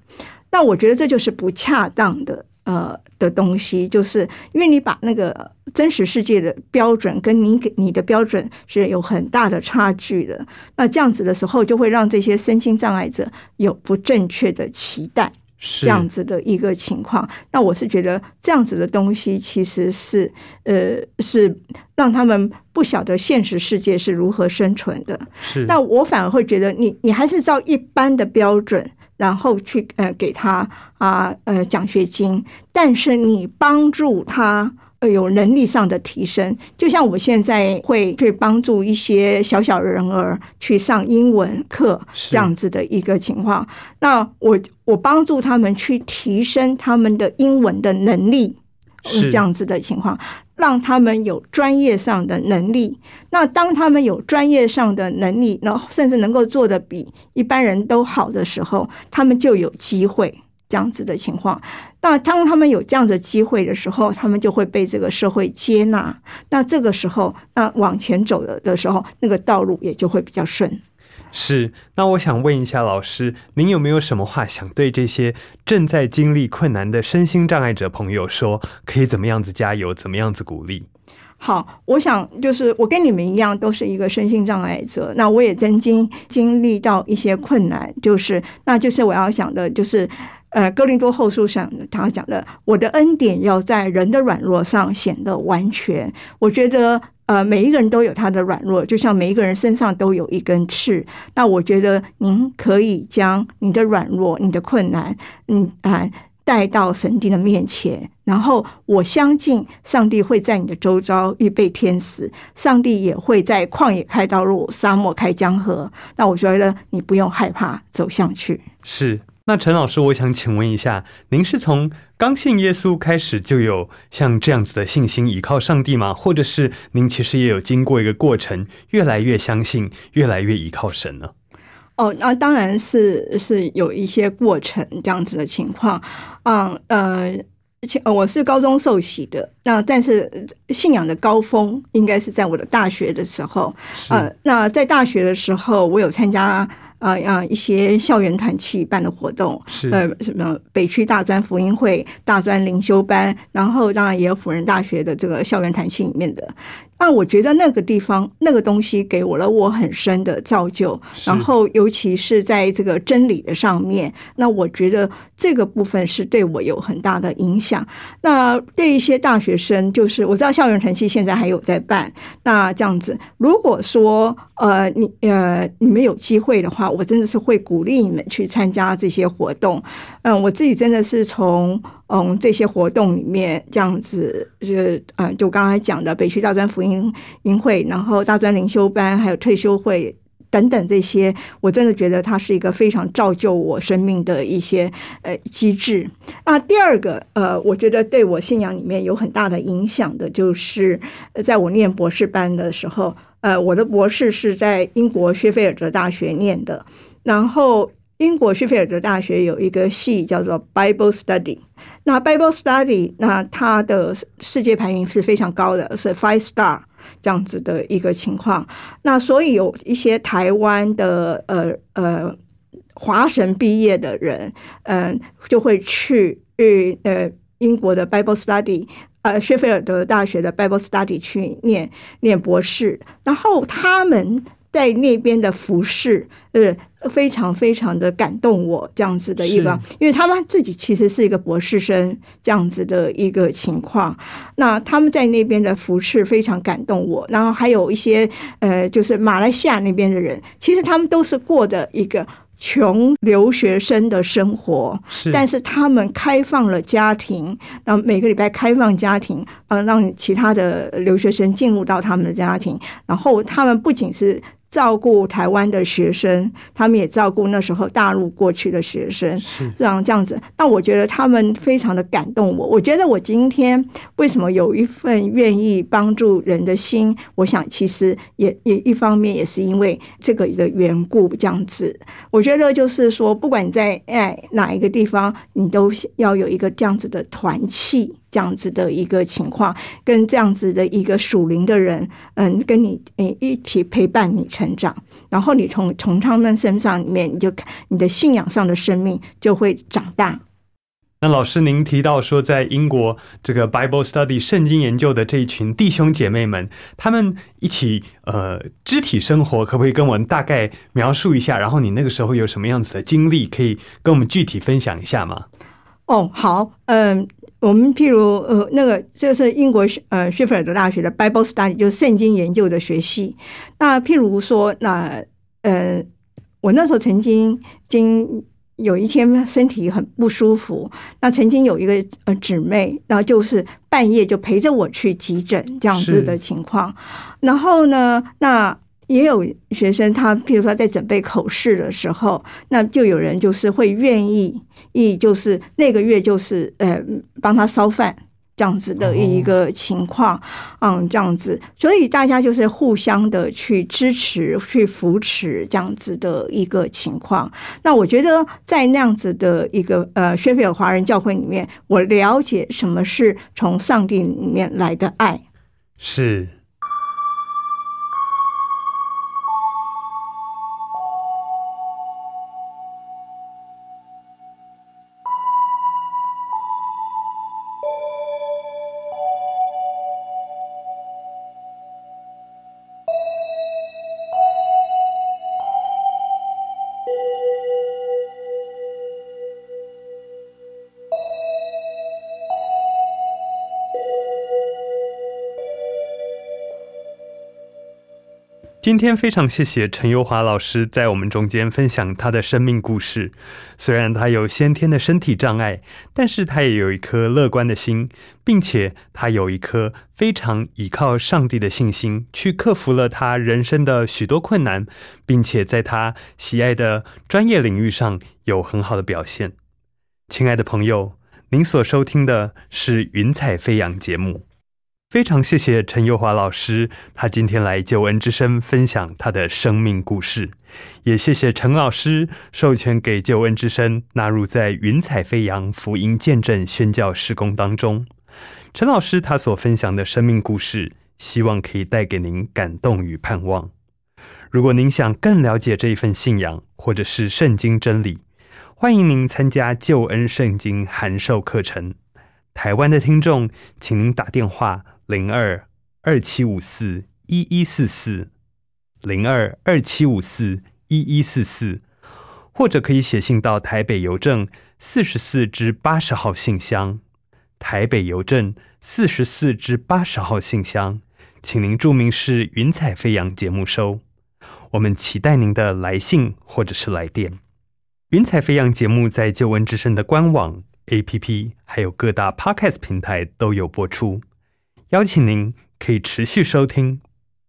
那我觉得这就是不恰当的。呃的东西，就是因为你把那个真实世界的标准跟你给你的标准是有很大的差距的，那这样子的时候，就会让这些身心障碍者有不正确的期待。是这样子的一个情况。那我是觉得这样子的东西其实是呃是让他们不晓得现实世界是如何生存的。是那我反而会觉得你你还是照一般的标准，然后去呃给他啊呃奖学金，但是你帮助他。呃，有能力上的提升，就像我现在会去帮助一些小小人儿去上英文课这样子的一个情况。那我我帮助他们去提升他们的英文的能力，是这样子的情况，让他们有专业上的能力。那当他们有专业上的能力，然后甚至能够做的比一般人都好的时候，他们就有机会。这样子的情况，那当他们有这样的机会的时候，他们就会被这个社会接纳。那这个时候，那往前走的的时候，那个道路也就会比较顺。是，那我想问一下老师，您有没有什么话想对这些正在经历困难的身心障碍者朋友说？可以怎么样子加油，怎么样子鼓励？好，我想就是我跟你们一样，都是一个身心障碍者。那我也曾经经历到一些困难，就是那就是我要想的，就是呃，哥林多后书上他讲的，我的恩典要在人的软弱上显得完全。我觉得。呃，每一个人都有他的软弱，就像每一个人身上都有一根刺。那我觉得您可以将你的软弱、你的困难，嗯啊，带到神帝的面前，然后我相信上帝会在你的周遭预备天使，上帝也会在旷野开道路，沙漠开江河。那我觉得你不用害怕走向去。是，那陈老师，我想请问一下，您是从刚信耶稣开始就有像这样子的信心，依靠上帝吗？或者是您其实也有经过一个过程，越来越相信，越来越依靠神呢？哦，那当然是是有一些过程这样子的情况，嗯呃。我是高中受洗的，那但是信仰的高峰应该是在我的大学的时候。呃，那在大学的时候，我有参加呃呃一些校园团契办的活动，是呃什么北区大专福音会、大专灵修班，然后当然也有辅仁大学的这个校园团契里面的。那我觉得那个地方那个东西给我了我很深的造就，然后尤其是在这个真理的上面，那我觉得这个部分是对我有很大的影响。那对一些大学生，就是我知道校园团契现在还有在办，那这样子，如果说呃你呃你们有机会的话，我真的是会鼓励你们去参加这些活动。嗯，我自己真的是从嗯这些活动里面这样子，就是嗯就刚才讲的北区大专福音营会，然后大专灵修班，还有退休会。等等，这些我真的觉得它是一个非常造就我生命的一些呃机制。那第二个呃，我觉得对我信仰里面有很大的影响的，就是在我念博士班的时候，呃，我的博士是在英国薛菲尔德大学念的，然后英国薛菲尔德大学有一个系叫做 Bible Study，那 Bible Study 那它的世界排名是非常高的，是 Five Star 这样子的一个情况。那所以有一些台湾的呃呃华神毕业的人，嗯、就会去呃英国的 Bible Study。呃，薛菲尔德大学的 Bible Study 去念念博士，然后他们在那边的服饰，呃，非常非常的感动我这样子的一个，因为他们自己其实是一个博士生这样子的一个情况。那他们在那边的服饰非常感动我，然后还有一些呃，就是马来西亚那边的人，其实他们都是过的一个。穷留学生的生活，是但是他们开放了家庭，然后每个礼拜开放家庭，呃，让其他的留学生进入到他们的家庭，然后他们不仅是照顾台湾的学生，他们也照顾那时候大陆过去的学生，这样这样子。那我觉得他们非常的感动我。我觉得我今天为什么有一份愿意帮助人的心，我想其实也也一方面也是因为这个的缘故，这样子。我觉得就是说，不管你在哎哪一个地方，你都要有一个这样子的团契，这样子的一个情况，跟这样子的一个属灵的人，嗯，跟你诶一起陪伴你成长，然后你从从他们身上里面，你就你的信仰上的生命就会长大。那老师，您提到说，在英国这个 Bible Study 圣经研究的这一群弟兄姐妹们，他们一起呃肢体生活，可不可以跟我们大概描述一下？然后你那个时候有什么样子的经历，可以跟我们具体分享一下吗？哦，好，嗯，我们譬如呃，那个这是英国呃谢菲尔德大学的 Bible Study，就是圣经研究的学系。那譬如说，那呃，我那时候曾经经有一天身体很不舒服，那曾经有一个呃姊妹，然后就是半夜就陪着我去急诊这样子的情况。然后呢，那也有学生他譬如说在准备口试的时候，那就有人就是会愿意。意就是那个月就是呃帮他烧饭这样子的一个情况，嗯，这样子，所以大家就是互相的去支持、去扶持这样子的一个情况。那我觉得在那样子的一个呃薛菲尔华人教会里面，我了解什么是从上帝里面来的爱。是。今天非常谢谢陈友华老师在我们中间分享他的生命故事。虽然他有先天的身体障碍，但是他也有一颗乐观的心，并且他有一颗非常倚靠上帝的信心，去克服了他人生的许多困难，并且在他喜爱的专业领域上有很好的表现。亲爱的朋友，您所收听的是《云彩飞扬》节目。非常谢谢陈佑华老师，他今天来救恩之声分享他的生命故事。也谢谢陈老师授权给救恩之声纳入在云彩飞扬福音见证宣教施工当中。陈老师他所分享的生命故事，希望可以带给您感动与盼望。如果您想更了解这一份信仰，或者是圣经真理，欢迎您参加救恩圣经函授课程。台湾的听众，请您打电话。零二二七五四一一四四，零二二七五四一一四四，或者可以写信到台北邮政四十四至八十号信箱，台北邮政四十四至八十号信箱，请您注明是“云彩飞扬”节目收。我们期待您的来信或者是来电。云彩飞扬节目在旧闻之声的官网、APP 还有各大 Podcast 平台都有播出。邀请您可以持续收听，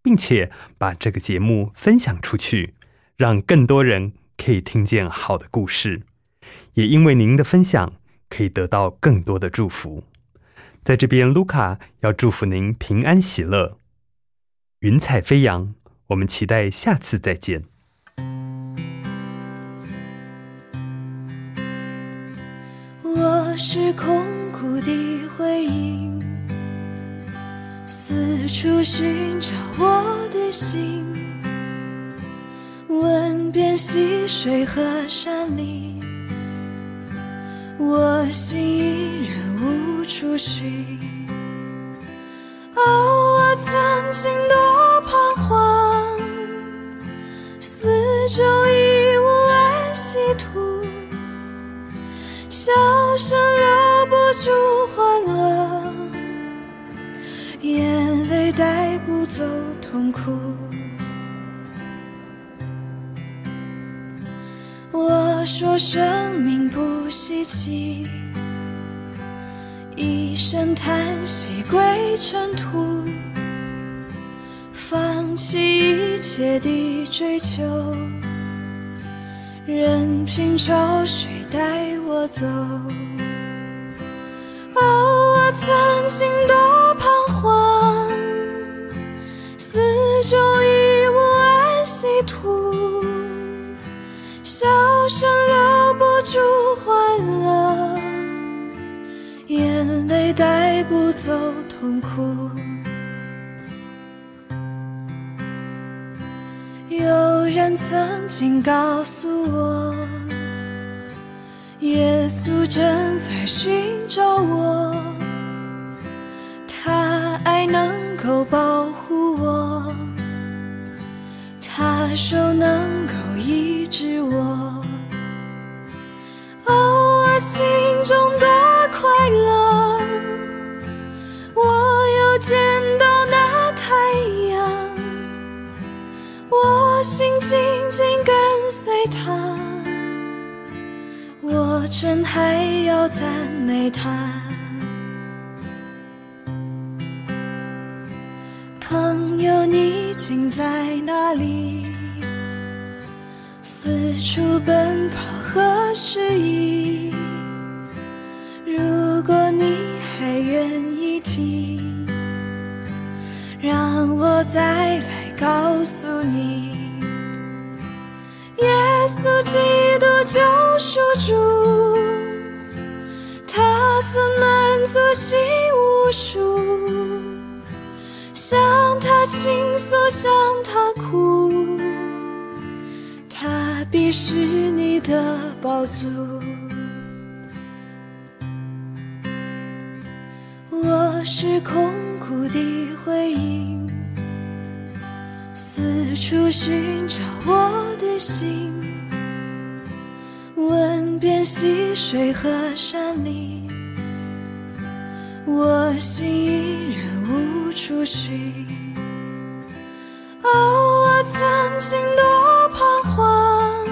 并且把这个节目分享出去，让更多人可以听见好的故事。也因为您的分享，可以得到更多的祝福。在这边，卢卡要祝福您平安喜乐，云彩飞扬。我们期待下次再见。我是空。四处寻找我的心，问遍溪水和山林，我心依然无处寻。哦，我曾经多彷徨，四周已无安息土，笑声留不住欢乐，眼泪带不走痛苦。我说生命不稀奇。一声叹息归尘土，放弃一切的追求，任凭潮水带我走。哦，我曾经多彷徨，四周已无安息土，笑声留不住欢乐。眼泪带不走痛苦。有人曾经告诉我，耶稣正在寻找我，他爱能够保护我，他手能够医治我。哦，我心中多快乐！我又见到那太阳，我心紧紧跟随他，我真还要赞美他。朋友，你竟在哪里？四处奔跑何时已？如果你还愿意听，让我再来告诉你，耶稣基督救赎主，他曾满足心无数，向他倾诉，向他哭。他必是你的宝足。我是空谷的回忆，四处寻找我的心，问遍溪水和山林，我心依然无处寻。哦，我曾经多彷徨，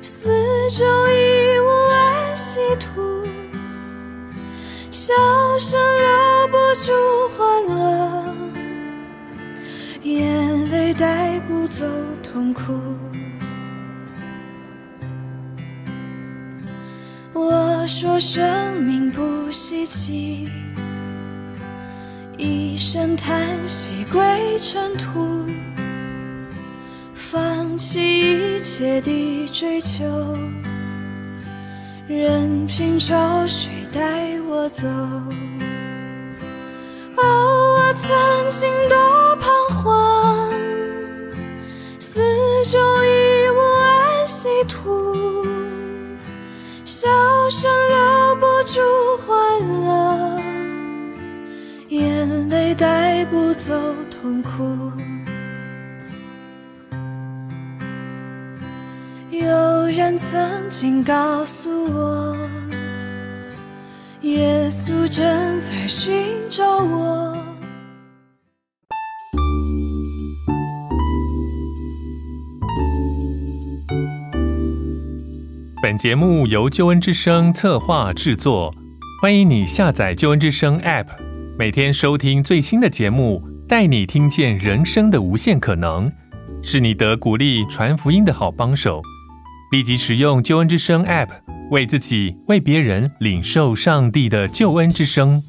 四周已无安息土，笑声留不住欢乐，眼泪带不走痛苦。我说生命不稀奇。一声叹息归尘土，放弃一切的追求，任凭潮水带我走。哦，我曾经多带不走痛苦。有人曾经告诉我，耶稣正在寻找我。本节目由救恩之声策划制作，欢迎你下载救恩之声 App，每天收听最新的节目，带你听见人生的无限可能，是你得鼓励传福音的好帮手。立即使用救恩之声 App，为自己、为别人领受上帝的救恩之声。